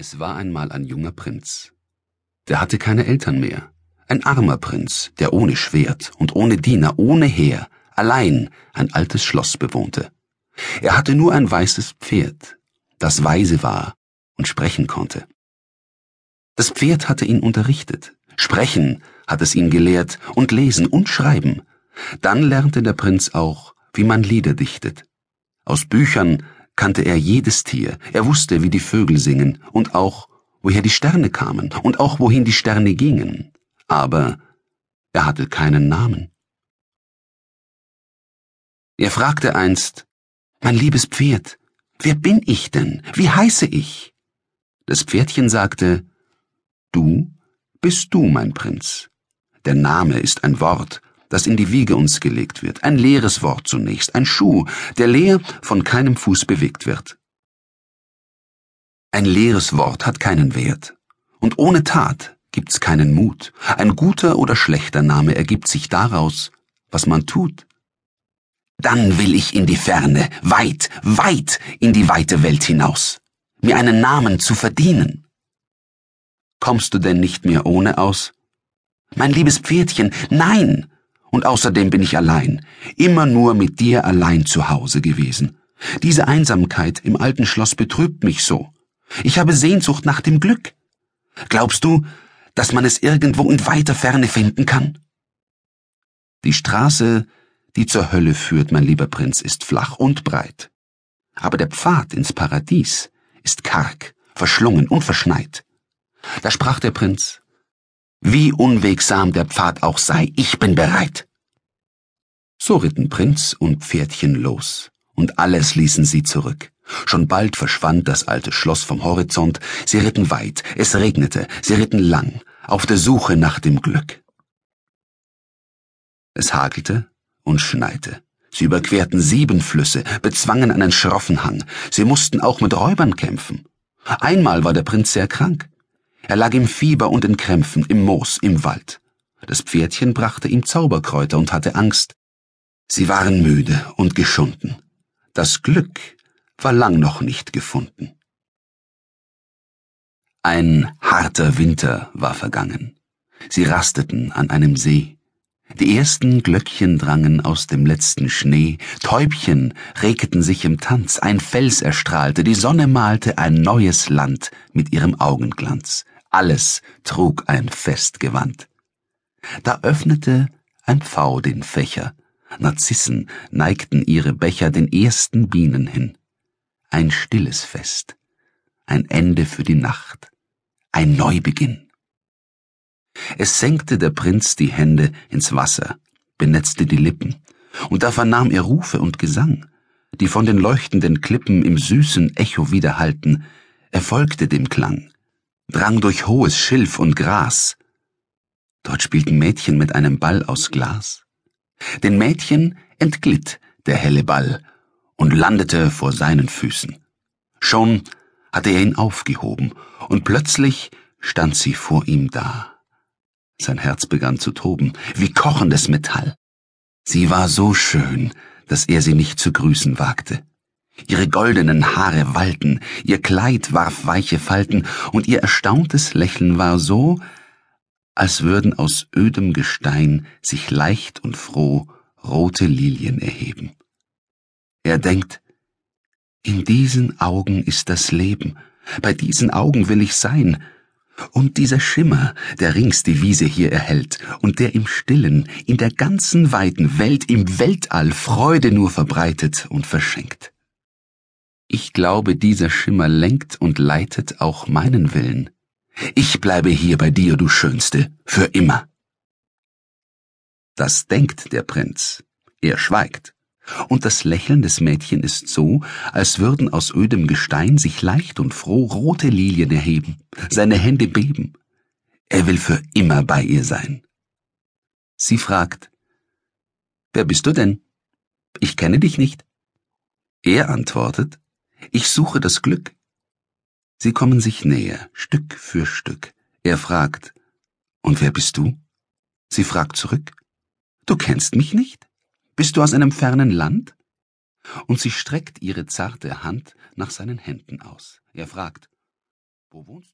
Es war einmal ein junger Prinz. Der hatte keine Eltern mehr. Ein armer Prinz, der ohne Schwert und ohne Diener, ohne Heer, allein ein altes Schloss bewohnte. Er hatte nur ein weißes Pferd, das weise war und sprechen konnte. Das Pferd hatte ihn unterrichtet, sprechen hat es ihn gelehrt und lesen und schreiben. Dann lernte der Prinz auch, wie man Lieder dichtet. Aus Büchern kannte er jedes Tier, er wusste, wie die Vögel singen und auch, woher die Sterne kamen und auch, wohin die Sterne gingen, aber er hatte keinen Namen. Er fragte einst, Mein liebes Pferd, wer bin ich denn? Wie heiße ich? Das Pferdchen sagte, Du bist du, mein Prinz. Der Name ist ein Wort, das in die Wiege uns gelegt wird, ein leeres Wort zunächst, ein Schuh, der leer von keinem Fuß bewegt wird. Ein leeres Wort hat keinen Wert, und ohne Tat gibt's keinen Mut. Ein guter oder schlechter Name ergibt sich daraus, was man tut. Dann will ich in die Ferne, weit, weit in die weite Welt hinaus, mir einen Namen zu verdienen. Kommst du denn nicht mehr ohne aus? Mein liebes Pferdchen, nein, und außerdem bin ich allein, immer nur mit dir allein zu Hause gewesen. Diese Einsamkeit im alten Schloss betrübt mich so. Ich habe Sehnsucht nach dem Glück. Glaubst du, dass man es irgendwo in weiter Ferne finden kann? Die Straße, die zur Hölle führt, mein lieber Prinz, ist flach und breit. Aber der Pfad ins Paradies ist karg, verschlungen und verschneit. Da sprach der Prinz, wie unwegsam der Pfad auch sei, ich bin bereit. So ritten Prinz und Pferdchen los, und alles ließen sie zurück. Schon bald verschwand das alte Schloss vom Horizont, sie ritten weit, es regnete, sie ritten lang, auf der Suche nach dem Glück. Es hagelte und schneite. Sie überquerten sieben Flüsse, bezwangen einen schroffen Hang. Sie mussten auch mit Räubern kämpfen. Einmal war der Prinz sehr krank. Er lag im Fieber und in Krämpfen, im Moos, im Wald. Das Pferdchen brachte ihm Zauberkräuter und hatte Angst. Sie waren müde und geschunden. Das Glück war lang noch nicht gefunden. Ein harter Winter war vergangen. Sie rasteten an einem See. Die ersten Glöckchen drangen aus dem letzten Schnee, Täubchen regten sich im Tanz, ein Fels erstrahlte, die Sonne malte ein neues Land mit ihrem Augenglanz alles trug ein Festgewand. Da öffnete ein Pfau den Fächer, Narzissen neigten ihre Becher den ersten Bienen hin. Ein stilles Fest, ein Ende für die Nacht, ein Neubeginn. Es senkte der Prinz die Hände ins Wasser, benetzte die Lippen, und da vernahm er Rufe und Gesang, die von den leuchtenden Klippen im süßen Echo widerhallten, er folgte dem Klang, drang durch hohes Schilf und Gras. Dort spielten Mädchen mit einem Ball aus Glas. Den Mädchen entglitt der helle Ball und landete vor seinen Füßen. Schon hatte er ihn aufgehoben, und plötzlich stand sie vor ihm da. Sein Herz begann zu toben, wie kochendes Metall. Sie war so schön, dass er sie nicht zu grüßen wagte. Ihre goldenen Haare wallten, ihr Kleid warf weiche Falten, und ihr erstauntes Lächeln war so, als würden aus ödem Gestein sich leicht und froh rote Lilien erheben. Er denkt, in diesen Augen ist das Leben, bei diesen Augen will ich sein, und dieser Schimmer, der rings die Wiese hier erhellt und der im Stillen, in der ganzen weiten Welt, im Weltall Freude nur verbreitet und verschenkt. Ich glaube, dieser Schimmer lenkt und leitet auch meinen Willen. Ich bleibe hier bei dir, du Schönste, für immer. Das denkt der Prinz. Er schweigt. Und das Lächeln des Mädchen ist so, als würden aus ödem Gestein sich leicht und froh rote Lilien erheben, seine Hände beben. Er will für immer bei ihr sein. Sie fragt, Wer bist du denn? Ich kenne dich nicht. Er antwortet, ich suche das Glück. Sie kommen sich näher, Stück für Stück. Er fragt, Und wer bist du? Sie fragt zurück, Du kennst mich nicht? Bist du aus einem fernen Land? Und sie streckt ihre zarte Hand nach seinen Händen aus. Er fragt, Wo wohnst